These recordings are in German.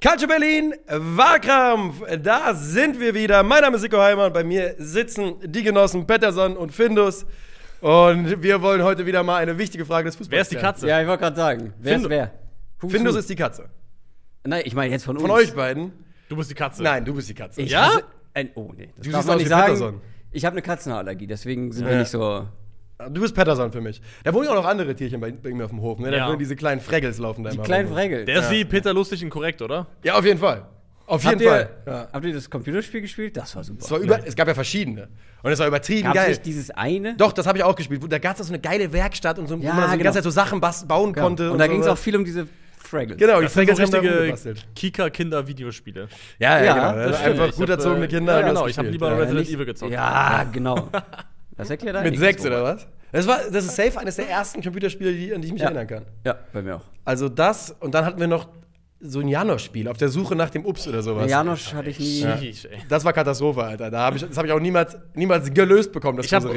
Calcio Berlin, Wahlkampf, da sind wir wieder. Mein Name ist Nico Heimer und bei mir sitzen die Genossen Pettersson und Findus. Und wir wollen heute wieder mal eine wichtige Frage des Fußballs Wer ist die. Katze? Ja, ich wollte gerade sagen. Wer Findo- ist wer? Hus, Findus ist die Katze. Nein, ich meine jetzt von uns. Von euch beiden? Du bist die Katze. Nein, du bist die Katze. Ich Ja? hasse- ein, oh, nee. Das Du darf man aus nicht sagen. Patterson. Ich habe eine Katzenallergie, deswegen sind Ja. wir nicht so. Du bist Pettersson für mich. Da wohnen ja auch noch andere Tierchen bei, bei mir auf dem Hof. Ne? Da Ja. wohnen diese kleinen Fraggles laufen da Die immer kleinen rum. Fregel. Der ist wie Peter Lustig und korrekt, oder? Ja, auf jeden Fall. Auf jeden habt, ihr, Fall. Ja. habt ihr das Computerspiel gespielt? Das war super. Es, war über, es gab ja verschiedene. Und es war übertrieben Gab's geil. nicht dieses eine? Doch, das habe ich auch gespielt. Da gab es so eine geile Werkstatt und so, Ja, wo man so die genau. ganze Zeit so Sachen bauen Ja. konnte. Und da so ging es auch was. viel um diese Fraggles. Genau, die Das sind so Fraggles richtige. Kika-Kinder-Videospiele. Ja, ja, Ja, genau. das Das einfach Ich gut erzogene Kinder. ja, genau, ich hab gespielt. lieber ja. Resident Evil gezockt. Ja, genau. Das erklärt Mit einiges, sechs oder was? Das, war, das ist safe eines der ersten Computerspiele, die, an die ich mich Ja. erinnern kann. Ja, bei mir auch. Also das und dann hatten wir noch so ein Janosch-Spiel auf der Suche nach dem Ups oder sowas. Janosch hatte ich nie. Ey. Das war Katastrophe, Alter. Da hab ich, das habe ich auch niemals, niemals gelöst bekommen, das Ich habe.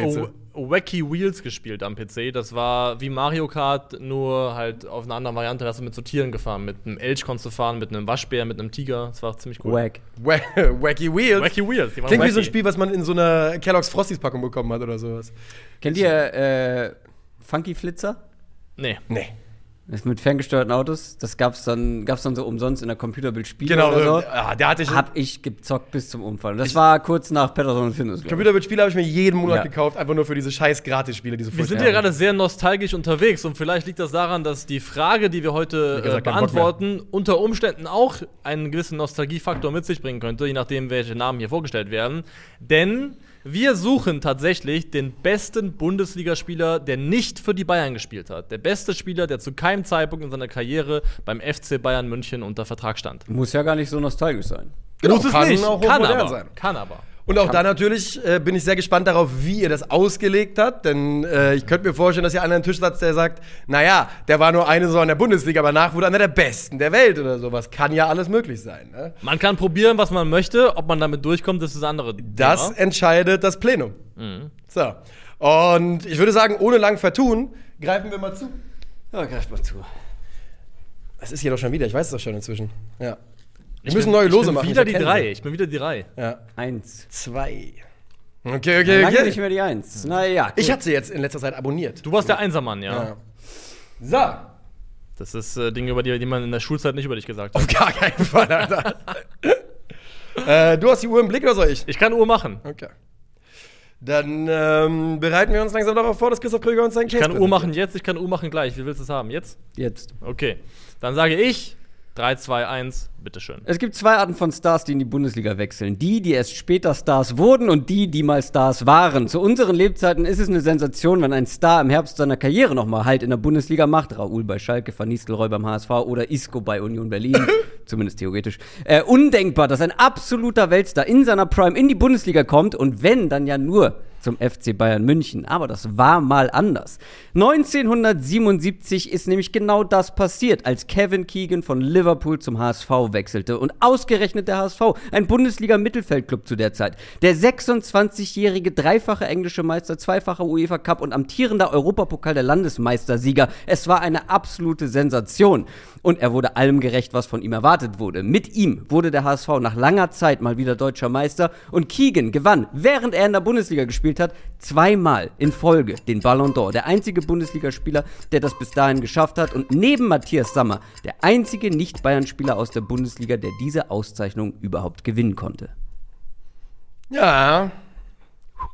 Wacky Wheels gespielt am PC. Das war wie Mario Kart, nur halt auf einer anderen Variante. Da hast du mit so Tieren gefahren. Mit einem Elch konntest du fahren, mit einem Waschbär, mit einem Tiger. Das war ziemlich cool. Wack. Wa- Wacky Wheels. Wacky Wheels. Klingt wie so ein wacky. Spiel, was man in so einer Kellogg's Frosties Packung bekommen hat oder sowas. Kennt ihr äh, Funky Flitzer? Nee. Nee. Das mit ferngesteuerten Autos. Das gab's dann, gab's dann so umsonst in der Computerbild-Spiele Genau, oder so. äh, ah, der hatte ich. Hab ich gezockt bis zum Umfall. Und das war kurz nach Patterson und Findus. ich. Computerspiele habe ich mir jeden Monat Ja. gekauft, einfach nur für diese scheiß Gratis-Spiele, die so Wir sind ja gerade sehr nostalgisch unterwegs und vielleicht liegt das daran, dass die Frage, die wir heute gesagt, äh, beantworten, unter Umständen auch einen gewissen Nostalgiefaktor mit sich bringen könnte, je nachdem, welche Namen hier vorgestellt werden. Denn wir suchen tatsächlich den besten Bundesligaspieler, der nicht für die Bayern gespielt hat. Der beste Spieler, der zu keinem Zeitpunkt in seiner Karriere beim FC Bayern München unter Vertrag stand. Muss ja gar nicht so nostalgisch sein. Genau, Muss es kann nicht, auch kann aber, sein. kann aber. Und auch da natürlich äh, bin ich sehr gespannt darauf, wie ihr das ausgelegt habt. Denn äh, ich könnte mir vorstellen, dass ihr an einen Tisch satzt, der sagt, naja, der war nur eine Saison in der Bundesliga, aber nach wurde einer der Besten der Welt oder sowas. Kann ja alles möglich sein. Ne? Man kann probieren, was man möchte, ob man damit durchkommt, das ist das andere. Das Thema. entscheidet das Plenum. So. Und ich würde sagen, ohne lang vertun, greifen wir mal zu. Ja, greift mal zu. Es ist hier doch schon wieder, ich weiß es doch schon inzwischen. Ja. Wir Ich müssen bin- neue ich Lose bin machen. Wieder ich die drei. Ich bin wieder die drei. Ja. Eins. Zwei. Okay, okay, Lange okay. nicht mehr die Eins. Naja. Ich hatte sie jetzt in letzter Zeit abonniert. Du warst der Einsermann, ja. Ja. So. Das ist äh, Dinge, über die, die man in der Schulzeit nicht über dich gesagt hat. Auf gar keinen Fall, Alter. äh, du hast die Uhr im Blick oder soll ich? Ich kann Uhr machen. Okay. Dann ähm, bereiten wir uns langsam darauf vor, dass Christoph Kröger uns seinen Ich Case kann Uhr machen jetzt, ich kann Uhr machen gleich. Wie willst du es haben? Jetzt? Jetzt. Okay. Dann sage ich 3, 2, 1, bitteschön. Es gibt zwei Arten von Stars, die in die Bundesliga wechseln. Die, die erst später Stars wurden und die, die mal Stars waren. Zu unseren Lebzeiten ist es eine Sensation, wenn ein Star im Herbst seiner Karriere nochmal Halt in der Bundesliga macht. Raoul bei Schalke, Van Nistelrooy beim HSV oder Isco bei Union Berlin. Zumindest theoretisch. Äh, undenkbar, dass ein absoluter Weltstar in seiner Prime in die Bundesliga kommt und wenn, dann ja nur zum FC Bayern München. Aber das war mal anders. 1977 ist nämlich genau das passiert, als Kevin Keegan von Liverpool zum HSV wechselte. Und ausgerechnet der HSV, ein Bundesliga-Mittelfeldclub zu der Zeit. Der 26-jährige dreifache englische Meister, zweifacher UEFA Cup und amtierender Europapokal der Landesmeistersieger. Es war eine absolute Sensation. Und er wurde allem gerecht, was von ihm erwartet wurde. Mit ihm wurde der HSV nach langer Zeit mal wieder deutscher Meister und Keegan gewann, während er in der Bundesliga gespielt hat, zweimal in Folge den Ballon d'Or. Der einzige Bundesligaspieler, der das bis dahin geschafft hat und neben Matthias Sammer der einzige Nicht-Bayern-Spieler aus der Bundesliga, der diese Auszeichnung überhaupt gewinnen konnte. Ja.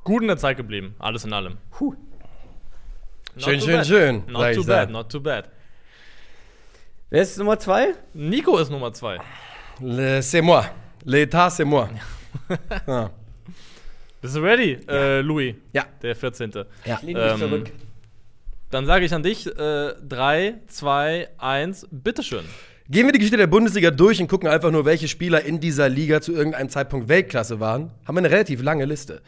Gut in der Zeit geblieben, alles in allem. Puh. Not Schön, schön, bad. schön, Not too bad, not too bad. Wer ist Nummer zwei? Nico ist Nummer 2. Le, c'est moi. L'état, c'est moi. ja. Bist du ready, äh, Louis? Ja. Der 14. Ja. Lehn Ähm, dich zurück. Dann sage ich an dich: 3, 2, 1, bitteschön. Gehen wir die Geschichte der Bundesliga durch und gucken einfach nur, welche Spieler in dieser Liga zu irgendeinem Zeitpunkt Weltklasse waren, haben wir eine relativ lange Liste.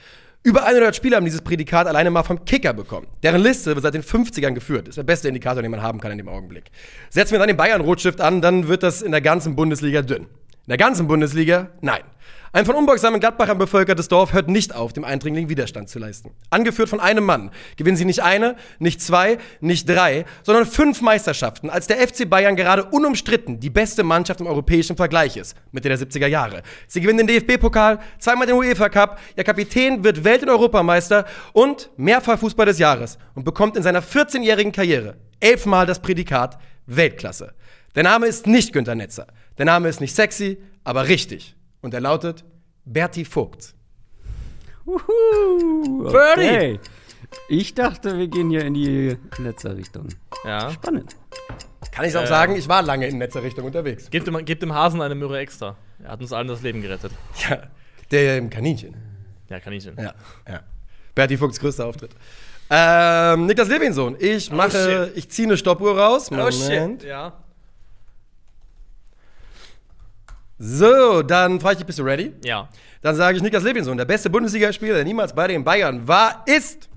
Über 100 Spieler haben dieses Prädikat alleine mal vom Kicker bekommen. Deren Liste wird seit den 50ern geführt. Ist der beste Indikator, den man haben kann in dem Augenblick. Setzen wir dann den Bayern-Rotstift an, dann wird das in der ganzen Bundesliga dünn. In der ganzen Bundesliga? Nein. Ein von unbeugsamen Gladbachern bevölkertes Dorf hört nicht auf, dem Eindringling Widerstand zu leisten. Angeführt von einem Mann gewinnen sie nicht eine, nicht zwei, nicht drei, sondern fünf Meisterschaften, als der FC Bayern gerade unumstritten die beste Mannschaft im europäischen Vergleich ist, Mitte der 70er Jahre. Sie gewinnen den DFB-Pokal, zweimal den UEFA Cup, ihr Kapitän wird Welt- und Europameister und mehrfach Fußball des Jahres und bekommt in seiner 14-jährigen Karriere elfmal das Prädikat Weltklasse. Der Name ist nicht Günter Netzer. Der Name ist nicht sexy, aber richtig. Und er lautet Berti Vogt. Uhu, okay. Ich dachte, wir gehen hier in die letzte Richtung. Ja. Spannend. Kann ich auch sagen, ich war lange in netzer Richtung unterwegs. Gebt dem, gebt dem Hasen eine Möhre extra. Er hat uns allen das Leben gerettet. Ja, der im Kaninchen. Ja, Kaninchen. Ja, ja. Berti Vogts größter Auftritt. Ähm, Niklas Levinsohn, ich mache, shit. ich ziehe eine Stoppuhr raus. Oh shit. Ja. So, dann frage ich dich, bist du ready? Ja. Dann sage ich Niklas Levinsohn, der beste Bundesligaspieler, der niemals bei den Bayern war, ist.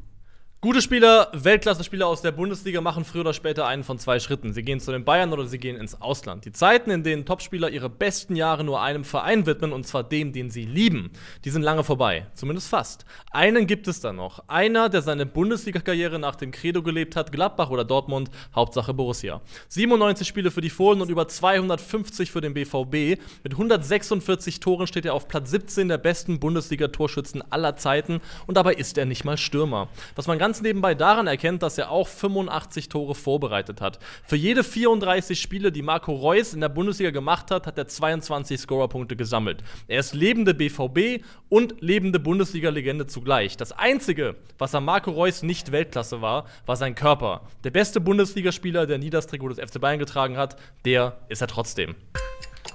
Gute Spieler, Weltklasse-Spieler aus der Bundesliga machen früher oder später einen von zwei Schritten. Sie gehen zu den Bayern oder sie gehen ins Ausland. Die Zeiten, in denen Topspieler ihre besten Jahre nur einem Verein widmen, und zwar dem, den sie lieben, die sind lange vorbei. Zumindest fast. Einen gibt es da noch. Einer, der seine Bundesliga-Karriere nach dem Credo gelebt hat, Gladbach oder Dortmund, Hauptsache Borussia. 97 Spiele für die Fohlen und über 250 für den BVB. Mit 146 Toren steht er auf Platz 17 der besten Bundesliga-Torschützen aller Zeiten und dabei ist er nicht mal Stürmer. Was man ganz nebenbei daran erkennt, dass er auch 85 Tore vorbereitet hat. Für jede 34 Spiele, die Marco Reus in der Bundesliga gemacht hat, hat er 22 Scorerpunkte gesammelt. Er ist lebende BVB und lebende Bundesliga-Legende zugleich. Das Einzige, was an Marco Reus nicht Weltklasse war, war sein Körper. Der beste Bundesligaspieler, der nie das Trikot des FC Bayern getragen hat, der ist er trotzdem.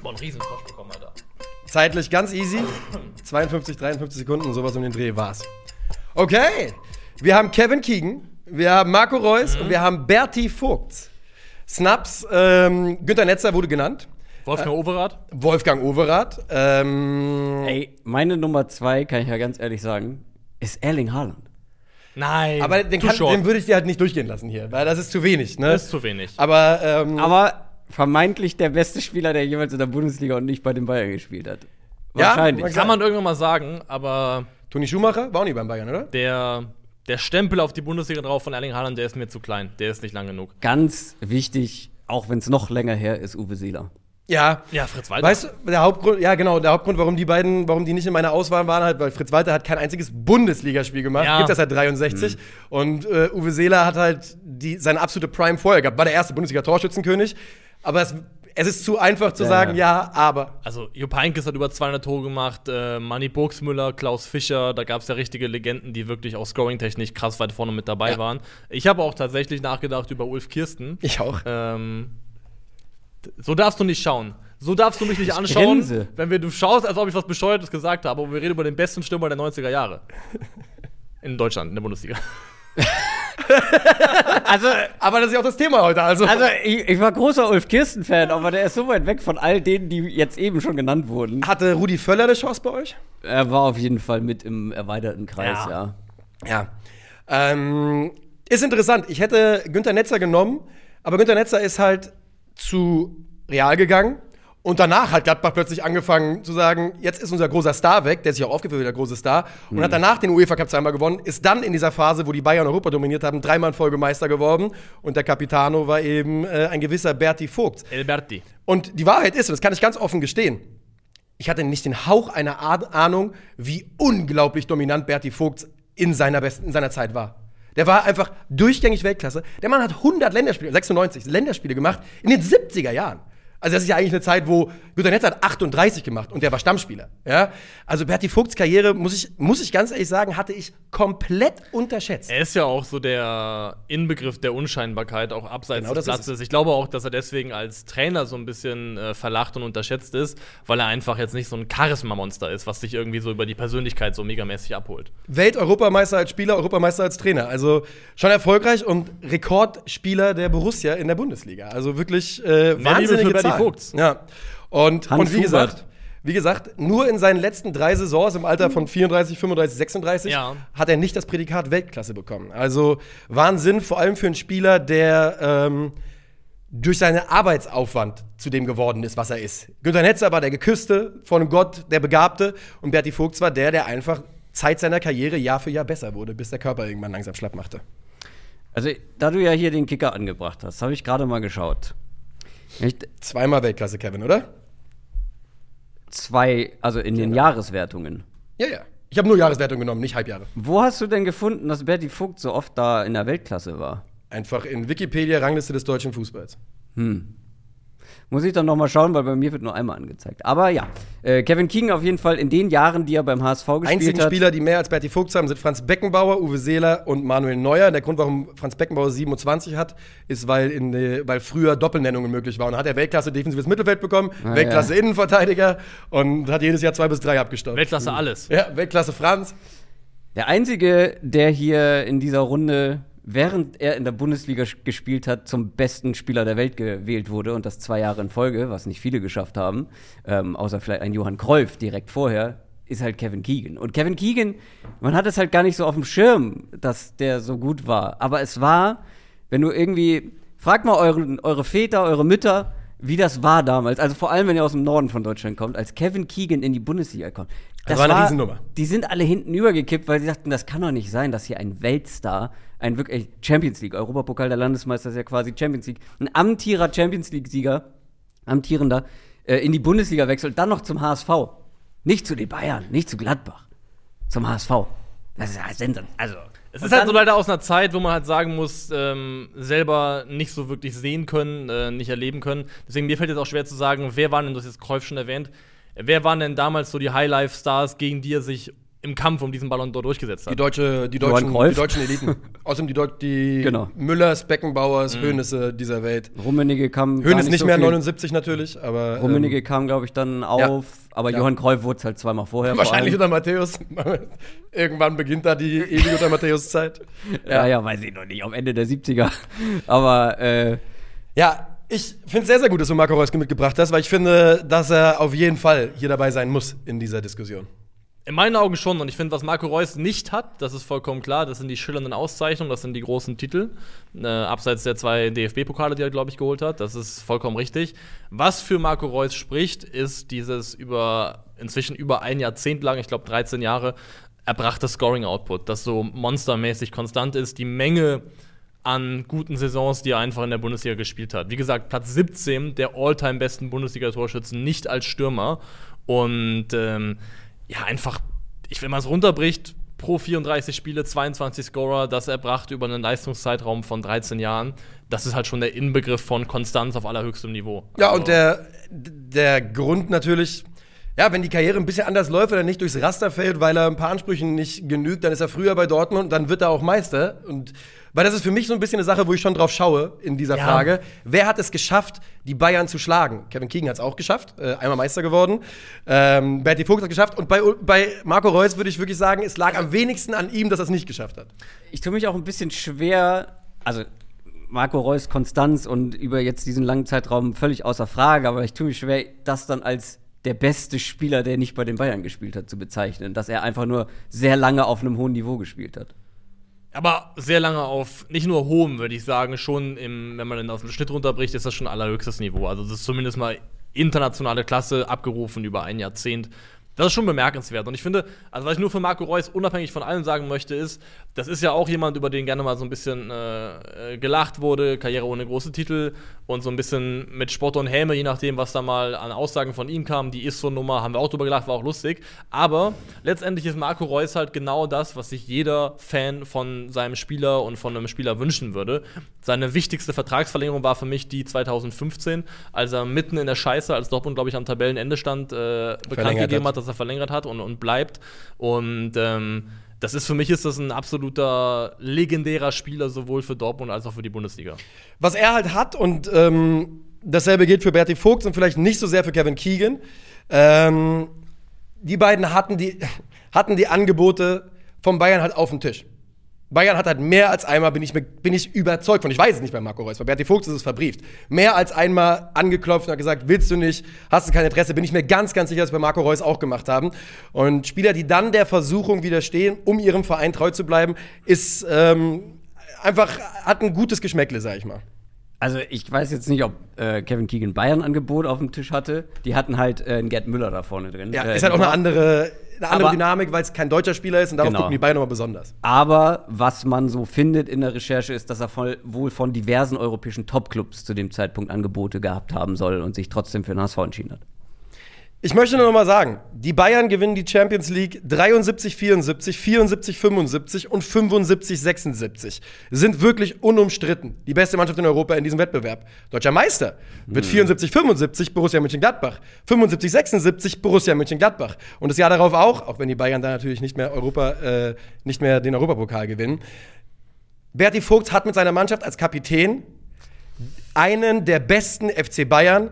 Boah, einen Riesenfrosch bekommen, Alter. Zeitlich ganz easy. 52, 53 Sekunden, sowas um den Dreh war's. Okay, wir haben Kevin Keegan, wir haben Marco Reus und wir haben Berti Vogt. Snaps, ähm, Günter Netzer wurde genannt. Wolfgang Overath? Wolfgang Overath. Ähm, Ey, meine Nummer zwei, kann ich ja ganz ehrlich sagen, ist Erling Haaland. Nein. aber den, kann, den würde ich dir halt nicht durchgehen lassen hier, weil das ist zu wenig. Ne? Das ist zu wenig. aber ähm, Aber vermeintlich der beste Spieler, der jemals in der Bundesliga und nicht bei den Bayern gespielt hat. Ja, Wahrscheinlich. man Kann man irgendwann mal sagen, aber Toni Schumacher war auch nie beim Bayern, oder? der, der Stempel auf die Bundesliga drauf von Erling Haaland, der ist mir zu klein. Der ist nicht lang genug. Ganz wichtig, auch wenn es noch länger her ist, Uwe Seeler. Ja. Ja, Fritz Walter. Weißt du, der Hauptgrund, ja genau, der Hauptgrund, warum die beiden, warum die nicht in meiner Auswahl waren, halt, weil Fritz Walter hat kein einziges Bundesligaspiel gemacht, Ja. gibt das seit 63 und äh, Uwe Seeler hat halt die, seine absolute Prime vorher gehabt, war der erste Bundesliga-Torschützenkönig, aber es, es ist zu einfach zu Ja, sagen, ja. ja, aber. Also, Jupp Heynckes hat über 200 Tore gemacht, äh, Manny Burgsmüller, Klaus Fischer, da gab es ja richtige Legenden, die wirklich auch scoring-technisch krass weit vorne mit dabei Ja. waren. Ich habe auch tatsächlich nachgedacht über Ulf Kirsten. Ich auch. Ähm, so darfst du nicht schauen. So darfst du mich nicht Ich anschauen, grinse. wenn wir, du schaust, als ob ich was Bescheuertes gesagt habe, aber wir reden über den besten Stürmer der 90er Jahre. In Deutschland, in der Bundesliga. Also, Aber das ist ja auch das Thema heute, also. also ich, ich war großer Ulf Kirsten-Fan, aber der ist so weit weg von all denen, die jetzt eben schon genannt wurden. Hatte Rudi Völler eine Chance bei euch? Er war auf jeden Fall mit im erweiterten Kreis, Ja. ja. Ja. Ähm, ist interessant. Ich hätte Günter Netzer genommen, aber Günter Netzer ist halt zu Real gegangen. Und danach hat Gladbach plötzlich angefangen zu sagen, jetzt ist unser großer Star weg, der sich auch aufgeführt wie der große Star, und hat danach den UEFA Cup zweimal gewonnen, ist dann in dieser Phase, wo die Bayern Europa dominiert haben, dreimal in Folge Meister geworden. Und der Capitano war eben äh, ein gewisser Berti Vogt. Elberti. Und die Wahrheit ist, und das kann ich ganz offen gestehen, ich hatte nicht den Hauch einer Ah- Ahnung, wie unglaublich dominant Berti Vogt in seiner, besten, in seiner Zeit war. Der war einfach durchgängig Weltklasse. Der Mann hat 100 Länderspiele, 96 Länderspiele gemacht in den 70er Jahren. Also das ist ja eigentlich eine Zeit, wo Günter Netz hat 38 gemacht und der war Stammspieler. Ja? Also Berti Vogts Karriere, muss ich, muss ich ganz ehrlich sagen, hatte ich komplett unterschätzt. Er ist ja auch so der Inbegriff der Unscheinbarkeit, auch abseits Genau, des Platzes. Ich glaube auch, dass er deswegen als Trainer so ein bisschen äh, verlacht und unterschätzt ist, weil er einfach jetzt nicht so ein Charisma-Monster ist, was sich irgendwie so über die Persönlichkeit so megamäßig abholt. Welt-Europameister als Spieler, Europameister als Trainer. Also schon erfolgreich und Rekordspieler der Borussia in der Bundesliga. Also wirklich äh, wahnsinnige für Berti Zahlen. Vogts. Ja. Und, Hans und wie gesagt, wie gesagt, nur in seinen letzten drei Saisons im Alter von 34, 35, 36 Ja. hat er nicht das Prädikat Weltklasse bekommen. Also Wahnsinn, vor allem für einen Spieler, der ähm, durch seinen Arbeitsaufwand zu dem geworden ist, was er ist. Günter Netzer war der Geküsste, von Gott der Begabte und Berti Vogts war der, der einfach Zeit seiner Karriere Jahr für Jahr besser wurde, bis der Körper irgendwann langsam schlapp machte. Also, da du ja hier den Kicker angebracht hast, habe ich gerade mal geschaut. Nicht Zweimal Weltklasse, Kevin, oder? zwei, also in den Jahreswertungen. Ja, ja. Ich habe nur Jahreswertung genommen, nicht Halbjahre. Wo hast du denn gefunden, dass Berti Vogt so oft da in der Weltklasse war? Einfach in Wikipedia Rangliste des deutschen Fußballs. Muss ich dann noch mal schauen, weil bei mir wird nur einmal angezeigt. Aber ja, äh, Kevin Keegan auf jeden Fall in den Jahren, die er beim HSV gespielt Einzigen hat. Spieler, die mehr als Berti Vogts haben, sind Franz Beckenbauer, Uwe Seeler und Manuel Neuer. Der Grund, warum Franz Beckenbauer 27 hat, ist, weil, in, weil früher Doppelnennungen möglich waren. Und hat er Weltklasse defensives Mittelfeld bekommen, Ah, Weltklasse ja. Innenverteidiger und hat jedes Jahr zwei bis drei abgestaubt. Weltklasse alles. Ja, Weltklasse Franz. Der einzige, der hier in dieser Runde, während er in der Bundesliga gespielt hat, zum besten Spieler der Welt gewählt wurde und das zwei Jahre in Folge, was nicht viele geschafft haben, ähm, außer vielleicht ein Johann Cruyff direkt vorher, ist halt Kevin Keegan. Und Kevin Keegan, man hat es halt gar nicht so auf dem Schirm, dass der so gut war. Aber es war, wenn du irgendwie, fragt mal euren, eure Väter, eure Mütter, wie das war damals. Also vor allem, wenn ihr aus dem Norden von Deutschland kommt, als Kevin Keegan in die Bundesliga kommt. Das war eine Riesennummer. Die sind alle hinten übergekippt, weil sie sagten, das kann doch nicht sein, dass hier ein Weltstar, ein wirklich Champions League, Europapokal der Landesmeister ist ja quasi Champions League, ein amtierer Champions League-Sieger, amtierender, äh, in die Bundesliga wechselt, dann noch zum HSV. Nicht zu den Bayern, nicht zu Gladbach, zum HSV. Das ist ja Sensation. Also. Es ist halt so leider aus einer Zeit, wo man halt sagen muss, ähm, selber nicht so wirklich sehen können, äh, nicht erleben können. Deswegen mir fällt jetzt auch schwer zu sagen, wer waren denn, du hast jetzt Kreuf schon erwähnt, wer waren denn damals so die High-Life-Stars, gegen die er sich im Kampf um diesen Ballon d'Or durchgesetzt hat? Die, deutsche, die, deutschen, die deutschen Eliten. Außerdem die, Deut die Genau. Müllers, Beckenbauers, Höhnisse dieser Welt. Rummenigge kam. Höhnes nicht so mehr viel- 79 natürlich, aber. Rummenigge ähm, kam, glaube ich, dann auf. Aber Ja. Johann Cruyff wurde es halt zweimal vorher. vor wahrscheinlich unter Matthäus. Irgendwann beginnt da die ewige unter Matthäus-Zeit. Ja, ja, weiß ich noch nicht, am Ende der 70er. Aber äh, Ja, ich finde es sehr, sehr gut, dass du Marco Reus mitgebracht hast, weil ich finde, dass er auf jeden Fall hier dabei sein muss in dieser Diskussion. In meinen Augen schon. Und ich finde, was Marco Reus nicht hat, das ist vollkommen klar, das sind die schillernden Auszeichnungen, das sind die großen Titel. Äh, abseits der zwei DFB-Pokale, die er, glaube ich, geholt hat. Das ist vollkommen richtig. Was für Marco Reus spricht, ist dieses über inzwischen über ein Jahrzehnt lang, ich glaube 13 Jahre, erbrachte Scoring-Output, das so monstermäßig konstant ist. Die Menge an guten Saisons, die er einfach in der Bundesliga gespielt hat. Wie gesagt, Platz 17 der all-time besten Bundesliga-Torschützen, nicht als Stürmer. Und ähm, ja, einfach, ich, wenn man es runterbricht, pro 34 Spiele 22 Scorer, das erbracht über einen Leistungszeitraum von 13 Jahren. Das ist halt schon der Inbegriff von Konstanz auf allerhöchstem Niveau. Ja, Also- und der, der Grund natürlich, ja, wenn die Karriere ein bisschen anders läuft oder nicht durchs Raster fällt, weil er ein paar Ansprüchen nicht genügt, dann ist er früher bei Dortmund und dann wird er auch Meister. Und weil das ist für mich so ein bisschen eine Sache, wo ich schon drauf schaue in dieser Ja. Frage. Wer hat es geschafft, die Bayern zu schlagen? Kevin Keegan hat es auch geschafft, äh, einmal Meister geworden. Ähm, Berti Vogt hat es geschafft. Und bei, bei Marco Reus würde ich wirklich sagen, es lag am wenigsten an ihm, dass er es nicht geschafft hat. ich tue mich auch ein bisschen schwer, also Marco Reus Konstanz und über jetzt diesen langen Zeitraum völlig außer Frage, aber ich tue mich schwer, das dann als der beste Spieler, der nicht bei den Bayern gespielt hat, zu bezeichnen, dass er einfach nur sehr lange auf einem hohen Niveau gespielt hat. Aber sehr lange auf, nicht nur hohem, würde ich sagen, schon im, wenn man den auf den Schnitt runterbricht, ist das schon allerhöchstes Niveau. Also das ist zumindest mal internationale Klasse abgerufen über ein Jahrzehnt. Das ist schon bemerkenswert. Und ich finde, also was ich nur für Marco Reus unabhängig von allem sagen möchte, ist, das ist ja auch jemand, über den gerne mal so ein bisschen äh, äh, gelacht wurde, Karriere ohne große Titel und so ein bisschen mit Spott und Häme, je nachdem, was da mal an Aussagen von ihm kam. Die ist so Nummer, haben wir auch drüber gelacht, war auch lustig. Aber letztendlich ist Marco Reus halt genau das, was sich jeder Fan von seinem Spieler und von einem Spieler wünschen würde. Seine wichtigste Vertragsverlängerung war für mich die 2015, als er mitten in der Scheiße, als Dortmund, glaube ich, am Tabellenende stand, äh, bekannt gegeben hat. hat, dass er verlängert hat und, und bleibt. Und ähm, das ist für mich ist das ein absoluter legendärer Spieler, sowohl für Dortmund als auch für die Bundesliga. was er halt hat und ähm, dasselbe gilt für Berti Vogt und vielleicht nicht so sehr für Kevin Keegan. Ähm, die beiden hatten die, hatten die Angebote von Bayern halt auf dem Tisch. Bayern hat halt mehr als einmal, bin ich, bin ich überzeugt von, ich weiß es nicht bei Marco Reus, bei Berti Vogt ist es verbrieft, mehr als einmal angeklopft und hat gesagt, willst du nicht, hast du kein Interesse, bin ich mir ganz, ganz sicher, dass wir bei Marco Reus auch gemacht haben. Und Spieler, die dann der Versuchung widerstehen, um ihrem Verein treu zu bleiben, ist ähm, einfach, hat ein gutes Geschmäckle, sag ich mal. Also ich weiß jetzt nicht, ob äh, Kevin Keegan Bayern Angebot auf dem Tisch hatte. Die hatten halt äh, einen Gerd Müller da vorne drin. Ja, Äh, ist halt auch eine andere, eine andere Aber- Dynamik, weil es kein deutscher Spieler ist und darauf Genau. gucken die Bayern nochmal besonders. Aber was man so findet in der Recherche ist, dass er voll, wohl von diversen europäischen Topclubs zu dem Zeitpunkt Angebote gehabt haben soll und sich trotzdem für den HSV entschieden hat. Ich möchte nur noch mal sagen, die Bayern gewinnen die Champions League 73, 74, 74, 75 und 75, 76. Sind wirklich unumstritten. Die beste Mannschaft in Europa in diesem Wettbewerb. Deutscher Meister wird 74, 75 Borussia Mönchengladbach. 75, 76 Borussia Mönchengladbach. Und das Jahr darauf auch, auch wenn die Bayern da natürlich nicht mehr Europa, äh, nicht mehr den Europapokal gewinnen. Berti Vogt hat mit seiner Mannschaft als Kapitän einen der besten FC Bayern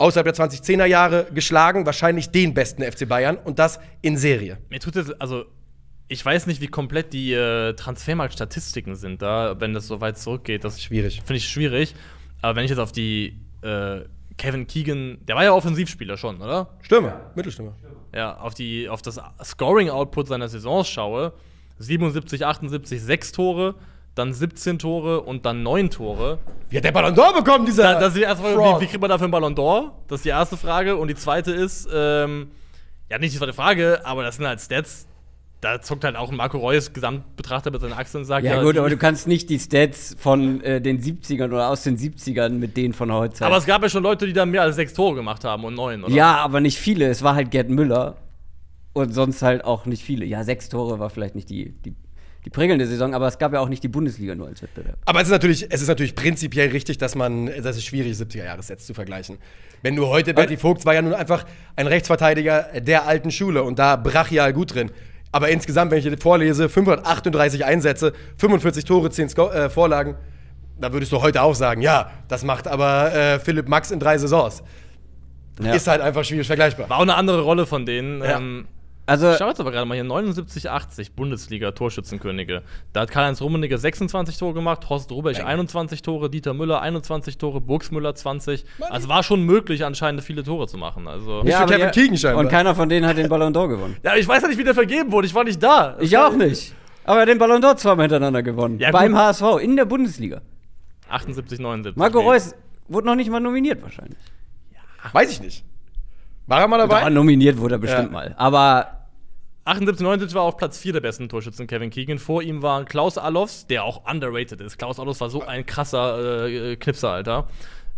außerhalb der 2010er Jahre geschlagen, wahrscheinlich den besten FC Bayern und das in Serie. Mir tut es, also, ich weiß nicht, wie komplett die äh, Transfermarkt-Statistiken sind da, wenn das so weit zurückgeht. Das Schwierig. Finde ich schwierig. Aber wenn ich jetzt auf die äh, Kevin Keegan, der war ja Offensivspieler schon, oder? Stürmer, Mittelstürmer. Ja, auf, die, auf das Scoring-Output seiner Saisons schaue, 77, 78, 6 Tore, dann 17 Tore und dann 9 Tore. Wie hat der Ballon d'Or bekommen, dieser Da, das ist die erste Frage, wie, wie kriegt man dafür einen Ballon d'Or? Das ist die erste Frage. Und die zweite ist, ähm, ja, nicht die zweite Frage, aber das sind halt Stats. Da zuckt halt auch ein Marco Reus Gesamtbetrachter mit seinen Achseln und sagt, Ja, gut, die- aber du kannst nicht die Stats von äh, den 70ern oder aus den 70ern mit denen von heute. aber es gab ja schon Leute, die da mehr als sechs Tore gemacht haben und neun, oder? ja, aber nicht viele. Es war halt Gerd Müller und sonst halt auch nicht viele. Ja, sechs Tore war vielleicht nicht die, die, die prickelnde Saison, aber es gab ja auch nicht die Bundesliga nur als Wettbewerb. Aber es ist, natürlich, es ist natürlich prinzipiell richtig, dass man, das ist schwierig, 70er-Jahres-Sets zu vergleichen. Wenn du heute, Berti Vogts war ja nun einfach ein Rechtsverteidiger der alten Schule und da brachial gut drin. Aber insgesamt, wenn ich dir vorlese, 538 Einsätze, 45 Tore, 10 Sco äh, Vorlagen, da würdest du heute auch sagen, ja, das macht aber äh, Philipp Max in drei Saisons. Ja. Ist halt einfach schwierig vergleichbar. War auch eine andere Rolle von denen. Ja. Ähm, Also, ich schau jetzt aber gerade mal hier, 79, 80 Bundesliga-Torschützenkönige. Da hat Karl-Heinz Rummenigge 26 Tore gemacht, Horst Rubech Menge. 21 Tore, Dieter Müller 21 Tore, Burgsmüller 20. Also war schon möglich, anscheinend viele Tore zu machen. Also Ja. Kevin ja- Keegan scheinbar. Und keiner von denen hat den Ballon d'Or gewonnen. Ja, ich weiß ja nicht, wie der vergeben wurde. Ich war nicht da. Ich auch nicht. Aber er hat den Ballon d'Or zweimal hintereinander gewonnen. Ja, Beim gut. HSV in der Bundesliga. 78, 79. Marco Nee. Reus wurde noch nicht mal nominiert wahrscheinlich. Weiß ich nicht. War er mal dabei? Aber nominiert wurde er bestimmt Ja. mal. Aber 78, 79 war auf Platz 4 der besten Torschützen Kevin Keegan. Vor ihm war Klaus Allofs, der auch underrated ist. Klaus Allofs war so ein krasser äh, Knipser, Alter.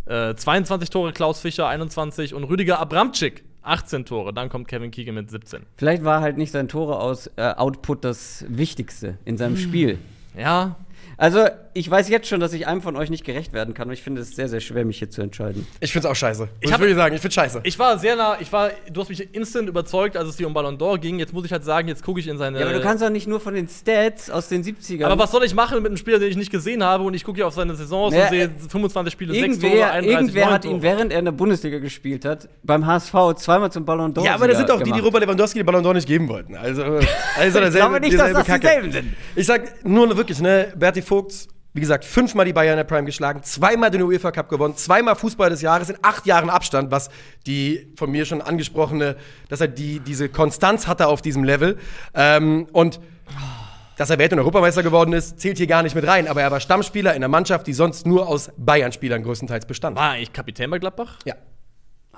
Äh, 22 Tore Klaus Fischer, 21 und Rüdiger Abramczyk, 18 Tore. Dann kommt Kevin Keegan mit 17. vielleicht war halt nicht sein Tore aus äh, Output das Wichtigste in Hm. seinem Spiel. Ja, Also, ich weiß jetzt schon, dass ich einem von euch nicht gerecht werden kann und ich finde es sehr, sehr schwer, mich hier zu entscheiden. Ich find's auch scheiße. Ich hab- würde sagen, ich find's scheiße. ich war sehr nah, ich war, du hast mich instant überzeugt, als es dir um Ballon d'Or ging. Jetzt muss ich halt sagen, jetzt gucke ich in seine. Ja, aber du kannst doch nicht nur von den Stats aus den 70ern. aber was soll ich machen mit einem Spieler, den ich nicht gesehen habe und ich gucke hier auf seine Saisons Naja, und sehe äh, 25 Spiele, 6 Tore, Irgendwer, 31 irgendwer hat ihn, während er in der Bundesliga gespielt hat, beim HSV zweimal zum Ballon d'Or Ja, aber das sind doch die, die. Robert Lewandowski den Ballon d'Or nicht geben wollten. Also, also Ich glaube nicht, dass das dieselben sind. Ich sag nur wirklich, ne, Berti Vogts, wie gesagt, fünfmal die Bayern in der Prime geschlagen, zweimal den UEFA Cup gewonnen, zweimal Fußball des Jahres in acht Jahren Abstand, was die von mir schon angesprochene, dass er die, diese Konstanz hatte auf diesem Level. Ähm, und dass er Welt- und Europameister geworden ist, zählt hier gar nicht mit rein. Aber er war Stammspieler in einer Mannschaft, die sonst nur aus Bayern-Spielern größtenteils bestand. War eigentlich Kapitän bei Gladbach? Ja.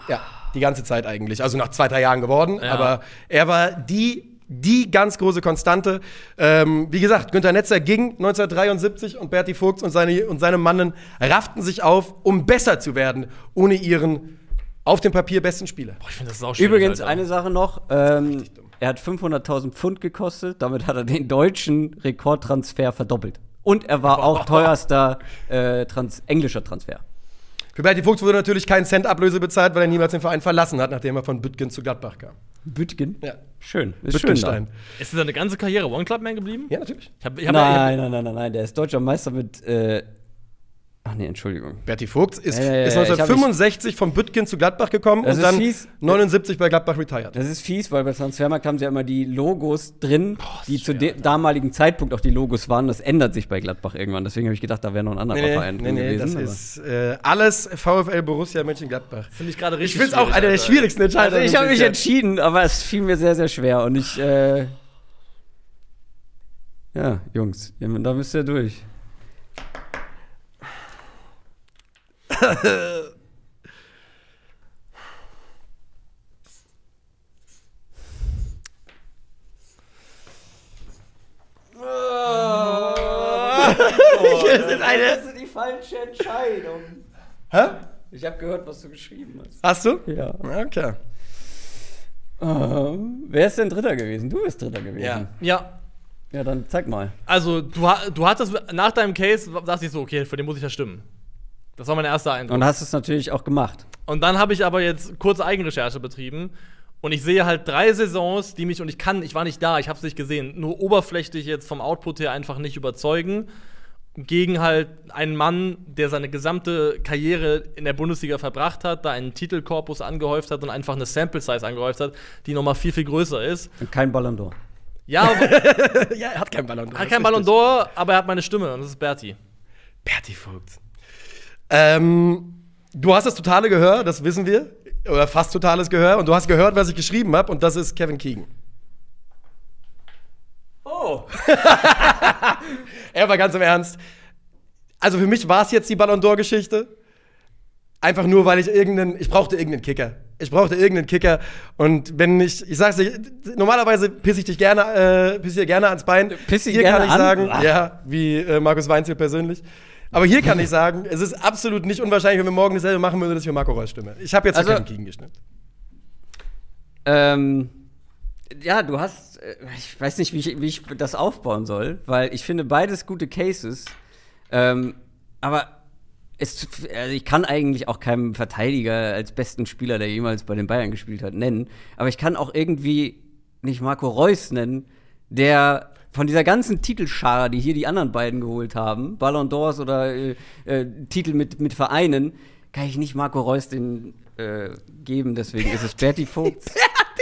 Ja, die ganze Zeit eigentlich. Also nach zwei, drei Jahren geworden. Ja. Aber er war die, die ganz große Konstante. Ähm, wie gesagt, Günter Netzer ging 1973 und Berti Vogts und seine, und seine Mannen rafften sich auf, um besser zu werden, ohne ihren auf dem Papier besten Spieler. Boah, ich finde das auch schwierig, Übrigens, Alter. eine Sache noch. Ähm, er hat 500.000 Pfund gekostet. Damit hat er den deutschen Rekordtransfer verdoppelt. Und er war auch teuerster äh, Trans englischer Transfer. Für Berti Vogts wurde natürlich kein Cent Ablöse bezahlt, weil er niemals den Verein verlassen hat, nachdem er von Büttgen zu Gladbach kam. Bütgen? Ja. Schön. Ist schön. Büttgenstein. da. Ist seine ganze Karriere One Club Man geblieben? Ja, natürlich. Ich hab, ich hab, ich hab, Nein, nein, nein, nein, nein. Der ist deutscher Meister mit. Äh, ach nee, Entschuldigung. Berti Vogts ist, Ja, ja, ja, ist ich hab 1965 von Büttgen zu Gladbach gekommen Das und dann fies. 79 bei Gladbach retired. Das ist fies, weil bei Transfermarkt haben sie ja immer die Logos drin, die zu dem damaligen Zeitpunkt auch die Logos waren. Das ändert sich bei Gladbach irgendwann. Deswegen habe ich gedacht, da wäre noch ein anderer Nee, Verein nee, drin nee, das gewesen. aber- ist äh, alles VfL Borussia Mönchengladbach. Finde ich gerade Ich richtig. finde es auch eine der schwierigsten Entscheidungen. Also ich habe mich entschieden, aber es fiel mir sehr, sehr schwer. Und ich, äh ja, Jungs, da müsst ihr durch. Das ist eine. Das ist die falsche Entscheidung. Hä? Ich habe gehört, was du geschrieben hast. Hast du? Ja. Okay. Ähm, wer ist denn Dritter gewesen? Du bist Dritter gewesen. Ja. Ja. Ja, dann zeig mal. Also, du, du hattest nach deinem Case, dachte ich so, okay, für den muss ich ja stimmen. Das war mein erster Eindruck. Und hast es natürlich auch gemacht. Und dann habe ich aber jetzt kurze Eigenrecherche betrieben und ich sehe halt drei Saisons, die mich und ich kann, ich war nicht da, ich habe es nicht gesehen, nur oberflächlich jetzt vom Output her einfach nicht überzeugen gegen halt einen Mann, der seine gesamte Karriere in der Bundesliga verbracht hat, da einen Titelkorpus angehäuft hat und einfach eine Sample Size angehäuft hat, die noch mal viel viel größer ist. Und kein Ballon d'Or. Ja, er Ja, er hat keinen Ballon d'Or. hat keinen Ballon d'Or, aber er hat meine Stimme und das ist Berti. Berti Vogt. Ähm, du hast das totale Gehör, das wissen wir. Oder fast totales Gehör. Und du hast gehört, was ich geschrieben habe. Und das ist Kevin Keegan. Oh. Ja, aber ganz im Ernst. Also für mich war es jetzt die Ballon d'Or-Geschichte. Einfach nur, weil ich irgendeinen, ich brauchte irgendeinen Kicker. Ich brauchte irgendeinen Kicker. Und wenn ich, ich sag's dir, normalerweise pisse ich dich gerne, äh, pisse dir gerne ans Bein. Piss ich hier gerne kann ich an? sagen, Ah. ja, wie äh, Markus Weinzel persönlich. Aber hier kann ich sagen, es ist absolut nicht unwahrscheinlich, wenn wir morgen dasselbe machen würden, dass ich für Marco Reus stimme. Ich habe jetzt Also- Keegan gestimmt. Ähm, ja, du hast, äh, ich weiß nicht, wie ich, wie ich das aufbauen soll, weil ich finde beides gute Cases. Ähm, aber es, also ich kann eigentlich auch keinen Verteidiger als besten Spieler, der jemals bei den Bayern gespielt hat, nennen. Aber ich kann auch irgendwie nicht Marco Reus nennen, der von dieser ganzen Titelschar, die hier die anderen beiden geholt haben, Ballon d'Ors oder äh, äh, Titel mit, mit Vereinen, kann ich nicht Marco Reus den äh, geben. Deswegen ist es Berti Vogt.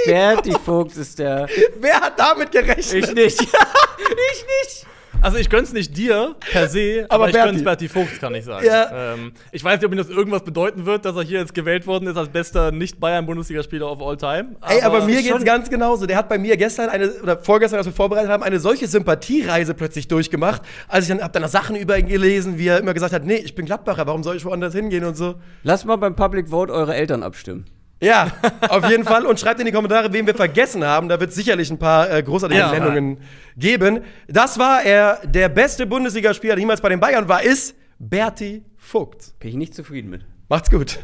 Berti Vogt ist der. Wer hat damit gerechnet? Ich nicht. ich nicht. Also ich gönn's nicht dir per se, Aber aber, ich Berti. gönn's Berti Vogt, kann ich sagen. Ja. Ähm, ich weiß nicht, ob ihm das irgendwas bedeuten wird, dass er hier jetzt gewählt worden ist als bester Nicht-Bayern-Bundesligaspieler of all time. Ey, aber mir schon- geht's ganz genauso. Der hat bei mir gestern eine, oder vorgestern, als wir vorbereitet haben, eine solche Sympathiereise plötzlich durchgemacht. Also ich dann, hab dann Sachen über ihn gelesen, wie er immer gesagt hat, nee, ich bin Gladbacher, warum soll ich woanders hingehen und so. Lass mal beim Public Vote eure Eltern abstimmen. Ja, auf jeden Fall. Und schreibt in die Kommentare, wen wir vergessen haben. Da wird sicherlich ein paar äh, großartige Ja. Nennungen geben. Das war er, der beste Bundesligaspieler, der jemals bei den Bayern war, ist Berti Vogt. Bin ich nicht zufrieden mit. Macht's gut.